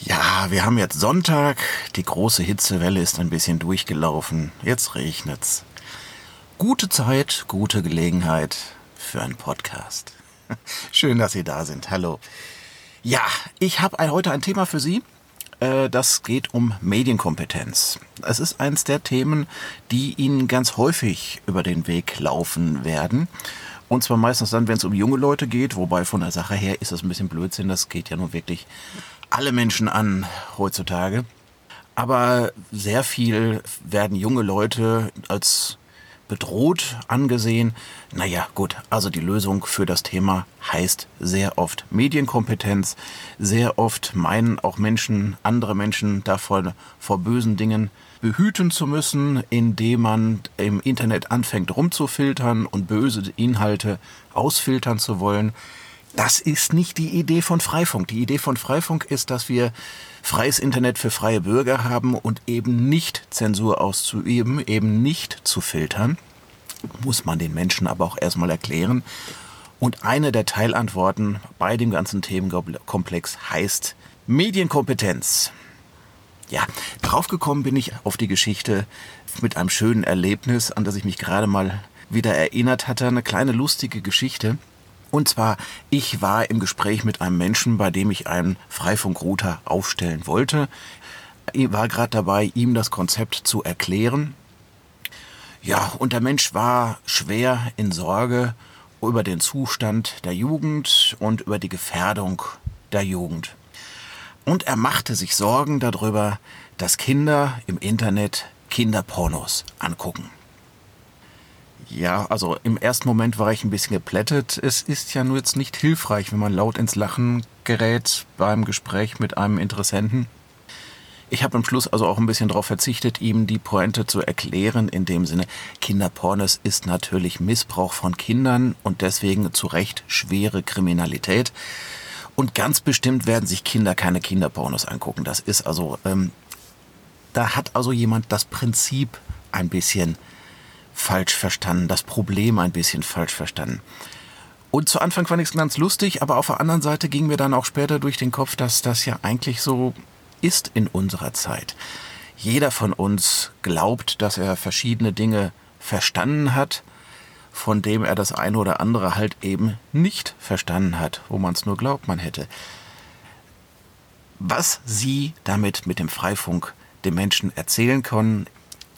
Ja, wir haben jetzt Sonntag. Die große Hitzewelle ist ein bisschen durchgelaufen. Jetzt regnet's. Gute Zeit, gute Gelegenheit für einen Podcast. Schön, dass Sie da sind. Hallo. Ja, ich habe heute ein Thema für Sie. Äh, das geht um Medienkompetenz. Es ist eines der Themen, die Ihnen ganz häufig über den Weg laufen werden. Und zwar meistens dann, wenn es um junge Leute geht, wobei von der Sache her ist das ein bisschen Blödsinn. Das geht ja nur wirklich alle Menschen an heutzutage. Aber sehr viel werden junge Leute als bedroht angesehen. Naja, gut, also die Lösung für das Thema heißt sehr oft Medienkompetenz. Sehr oft meinen auch Menschen, andere Menschen davon vor bösen Dingen behüten zu müssen, indem man im Internet anfängt rumzufiltern und böse Inhalte ausfiltern zu wollen. Das ist nicht die Idee von Freifunk. Die Idee von Freifunk ist, dass wir freies Internet für freie Bürger haben und eben nicht Zensur auszuüben, eben nicht zu filtern. Muss man den Menschen aber auch erstmal erklären. Und eine der Teilantworten bei dem ganzen Themenkomplex heißt Medienkompetenz. Ja, draufgekommen bin ich auf die Geschichte mit einem schönen Erlebnis, an das ich mich gerade mal wieder erinnert hatte. Eine kleine lustige Geschichte. Und zwar, ich war im Gespräch mit einem Menschen, bei dem ich einen Freifunkrouter aufstellen wollte. Ich war gerade dabei, ihm das Konzept zu erklären. Ja, und der Mensch war schwer in Sorge über den Zustand der Jugend und über die Gefährdung der Jugend. Und er machte sich Sorgen darüber, dass Kinder im Internet Kinderpornos angucken. Ja, also im ersten Moment war ich ein bisschen geplättet. Es ist ja nur jetzt nicht hilfreich, wenn man laut ins Lachen gerät beim Gespräch mit einem Interessenten. Ich habe am Schluss also auch ein bisschen darauf verzichtet, ihm die Pointe zu erklären, in dem Sinne, Kinderpornos ist natürlich Missbrauch von Kindern und deswegen zu Recht schwere Kriminalität. Und ganz bestimmt werden sich Kinder keine Kinderpornos angucken. Das ist also, ähm, da hat also jemand das Prinzip ein bisschen falsch verstanden, das Problem ein bisschen falsch verstanden. Und zu Anfang fand ich es ganz lustig, aber auf der anderen Seite ging mir dann auch später durch den Kopf, dass das ja eigentlich so ist in unserer Zeit. Jeder von uns glaubt, dass er verschiedene Dinge verstanden hat, von dem er das eine oder andere halt eben nicht verstanden hat, wo man es nur glaubt, man hätte. Was Sie damit mit dem Freifunk den Menschen erzählen können,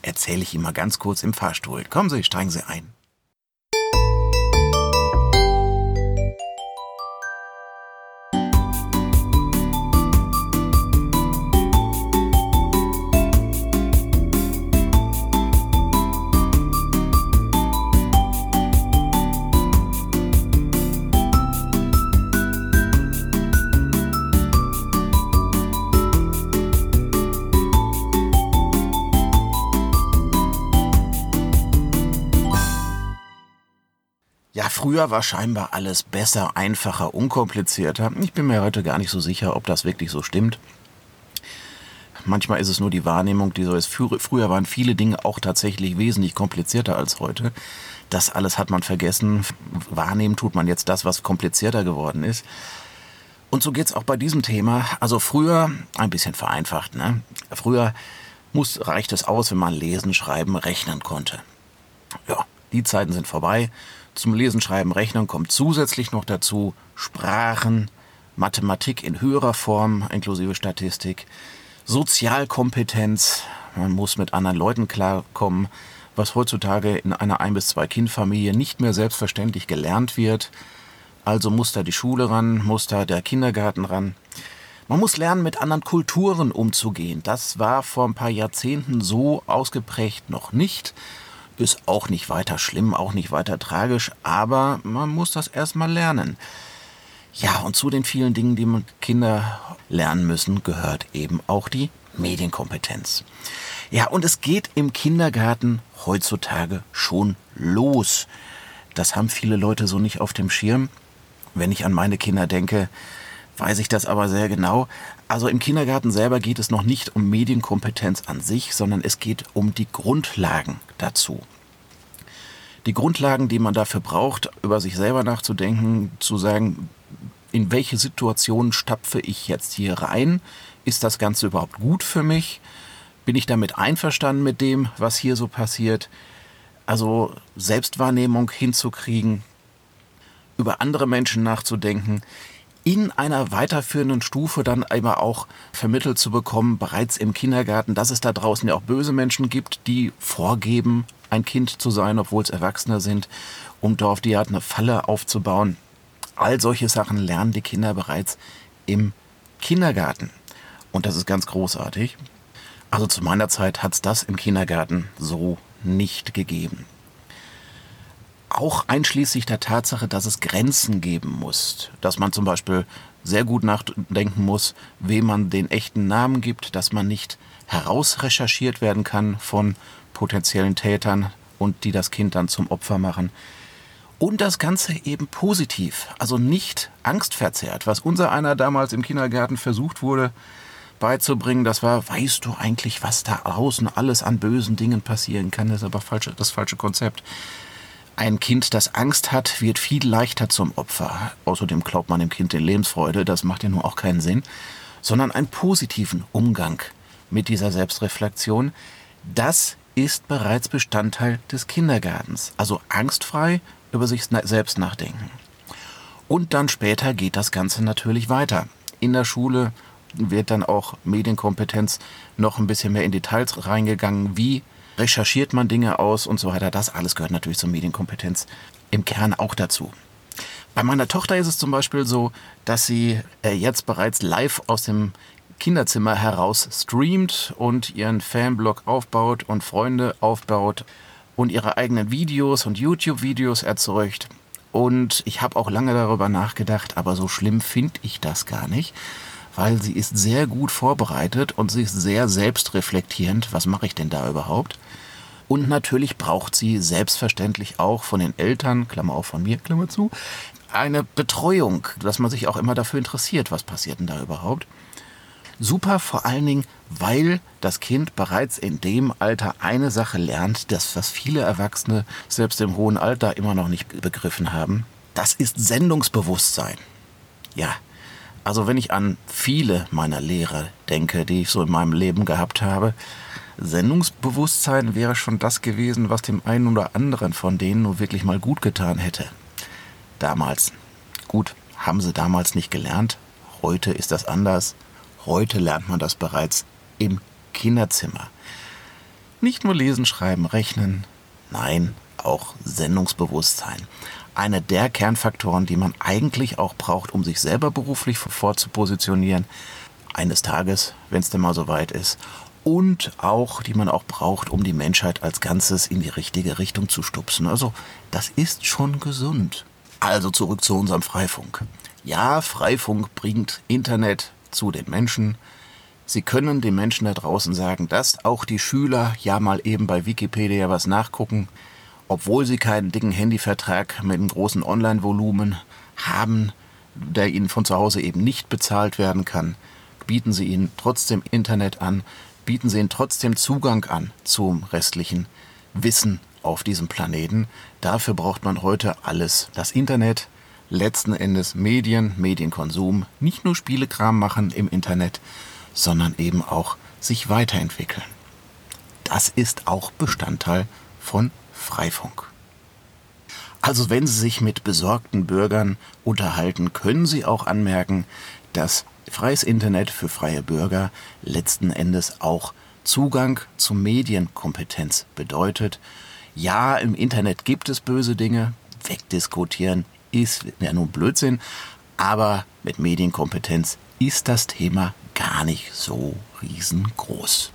erzähle ich Ihnen mal ganz kurz im Fahrstuhl. Kommen Sie, steigen Sie ein. Früher war scheinbar alles besser, einfacher, unkomplizierter. Ich bin mir heute gar nicht so sicher, ob das wirklich so stimmt. Manchmal ist es nur die Wahrnehmung, die so ist. Früher waren viele Dinge auch tatsächlich wesentlich komplizierter als heute. Das alles hat man vergessen. Wahrnehmen tut man jetzt das, was komplizierter geworden ist. Und so geht's auch bei diesem Thema. Also früher, ein bisschen vereinfacht, ne? Früher muss, reicht es aus, wenn man lesen, schreiben, rechnen konnte. Ja, die Zeiten sind vorbei. Zum Lesen, Schreiben, Rechnen kommt zusätzlich noch dazu Sprachen, Mathematik in höherer Form inklusive Statistik, Sozialkompetenz, man muss mit anderen Leuten klarkommen, was heutzutage in einer ein bis zwei Kind Familie nicht mehr selbstverständlich gelernt wird. Also muss da die Schule ran, muss da der Kindergarten ran. Man muss lernen, mit anderen Kulturen umzugehen. Das war vor ein paar Jahrzehnten so ausgeprägt noch nicht. Ist auch nicht weiter schlimm, auch nicht weiter tragisch, aber man muss das erstmal lernen. Ja, und zu den vielen Dingen, die Kinder lernen müssen, gehört eben auch die Medienkompetenz. Ja, und es geht im Kindergarten heutzutage schon los. Das haben viele Leute so nicht auf dem Schirm. Wenn ich an meine Kinder denke, weiß ich das aber sehr genau. Also im Kindergarten selber geht es noch nicht um Medienkompetenz an sich, sondern es geht um die Grundlagen dazu. Die Grundlagen, die man dafür braucht, über sich selber nachzudenken, zu sagen, in welche Situation stapfe ich jetzt hier rein? Ist das Ganze überhaupt gut für mich? Bin ich damit einverstanden mit dem, was hier so passiert? Also Selbstwahrnehmung hinzukriegen, über andere Menschen nachzudenken, in einer weiterführenden Stufe dann immer auch vermittelt zu bekommen, bereits im Kindergarten, dass es da draußen ja auch böse Menschen gibt, die vorgeben, ein Kind zu sein, obwohl es Erwachsene sind, um da auf die Art eine Falle aufzubauen. All solche Sachen lernen die Kinder bereits im Kindergarten. Und das ist ganz großartig. Also zu meiner Zeit hat es das im Kindergarten so nicht gegeben. Auch einschließlich der Tatsache, dass es Grenzen geben muss. Dass man zum Beispiel sehr gut nachdenken muss, wem man den echten Namen gibt, dass man nicht herausrecherchiert werden kann von potenziellen Tätern und die das Kind dann zum Opfer machen. Und das Ganze eben positiv, also nicht angstverzerrt. Was unser einer damals im Kindergarten versucht wurde beizubringen, das war, weißt du eigentlich, was da außen alles an bösen Dingen passieren kann? Das ist aber falsche, das falsche Konzept. Ein Kind, das Angst hat, wird viel leichter zum Opfer. Außerdem glaubt man dem Kind in Lebensfreude, das macht ja nur auch keinen Sinn. Sondern einen positiven Umgang mit dieser Selbstreflexion. Das ist bereits Bestandteil des Kindergartens. Also angstfrei über sich selbst nachdenken. Und dann später geht das Ganze natürlich weiter. In der Schule wird dann auch Medienkompetenz noch ein bisschen mehr in Details reingegangen. Wie recherchiert man Dinge aus und so weiter. Das alles gehört natürlich zur Medienkompetenz im Kern auch dazu. Bei meiner Tochter ist es zum Beispiel so, dass sie äh, jetzt bereits live aus dem Kinderzimmer heraus streamt und ihren Fanblog aufbaut und Freunde aufbaut und ihre eigenen Videos und YouTube-Videos erzeugt. Und ich habe auch lange darüber nachgedacht, aber so schlimm finde ich das gar nicht, weil sie ist sehr gut vorbereitet und sie ist sehr selbstreflektierend. Was mache ich denn da überhaupt? Und natürlich braucht sie selbstverständlich auch von den Eltern, Klammer auf von mir, Klammer zu, eine Betreuung, dass man sich auch immer dafür interessiert, was passiert denn da überhaupt. Super vor allen Dingen, weil das Kind bereits in dem Alter eine Sache lernt, das was viele Erwachsene selbst im hohen Alter immer noch nicht begriffen haben. Das ist Sendungsbewusstsein. Ja, also wenn ich an viele meiner Lehrer denke, die ich so in meinem Leben gehabt habe, Sendungsbewusstsein wäre schon das gewesen, was dem einen oder anderen von denen nur wirklich mal gut getan hätte. Damals. Gut, haben sie damals nicht gelernt. Heute ist das anders. Heute lernt man das bereits im Kinderzimmer. Nicht nur lesen, schreiben, rechnen, nein, auch Sendungsbewusstsein. Einer der Kernfaktoren, die man eigentlich auch braucht, um sich selber beruflich vorzupositionieren, eines Tages, wenn es denn mal so weit ist, und auch, die man auch braucht, um die Menschheit als Ganzes in die richtige Richtung zu stupsen. Also, das ist schon gesund. Also zurück zu unserem Freifunk. Ja, Freifunk bringt Internet, zu den Menschen. Sie können den Menschen da draußen sagen, dass auch die Schüler ja mal eben bei Wikipedia was nachgucken, obwohl sie keinen dicken Handyvertrag mit einem großen Online-Volumen haben, der ihnen von zu Hause eben nicht bezahlt werden kann, bieten sie ihnen trotzdem Internet an, bieten sie ihnen trotzdem Zugang an zum restlichen Wissen auf diesem Planeten. Dafür braucht man heute alles. Das Internet, letzten Endes Medien, Medienkonsum, nicht nur Spielekram machen im Internet, sondern eben auch sich weiterentwickeln. Das ist auch Bestandteil von Freifunk. Also wenn Sie sich mit besorgten Bürgern unterhalten, können Sie auch anmerken, dass freies Internet für freie Bürger letzten Endes auch Zugang zu Medienkompetenz bedeutet. Ja, im Internet gibt es böse Dinge, wegdiskutieren ist ja nun Blödsinn, aber mit Medienkompetenz ist das Thema gar nicht so riesengroß.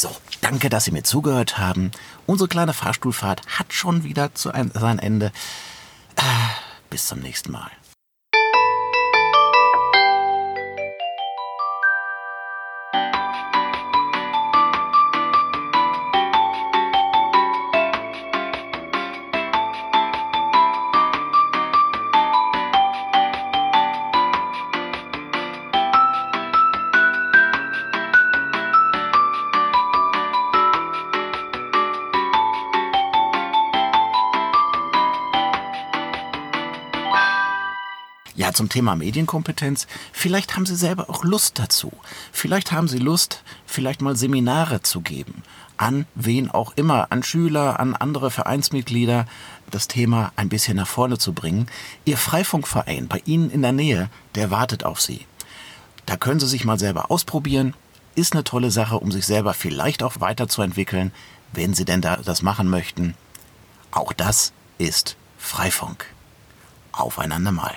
So, danke, dass Sie mir zugehört haben. Unsere kleine Fahrstuhlfahrt hat schon wieder zu ein, sein Ende. Äh, bis zum nächsten Mal. Zum Thema Medienkompetenz. Vielleicht haben Sie selber auch Lust dazu. Vielleicht haben Sie Lust, vielleicht mal Seminare zu geben. An wen auch immer, an Schüler, an andere Vereinsmitglieder, das Thema ein bisschen nach vorne zu bringen. Ihr Freifunkverein bei Ihnen in der Nähe, der wartet auf Sie. Da können Sie sich mal selber ausprobieren. Ist eine tolle Sache, um sich selber vielleicht auch weiterzuentwickeln, wenn Sie denn da das machen möchten. Auch das ist Freifunk. Aufeinander mal.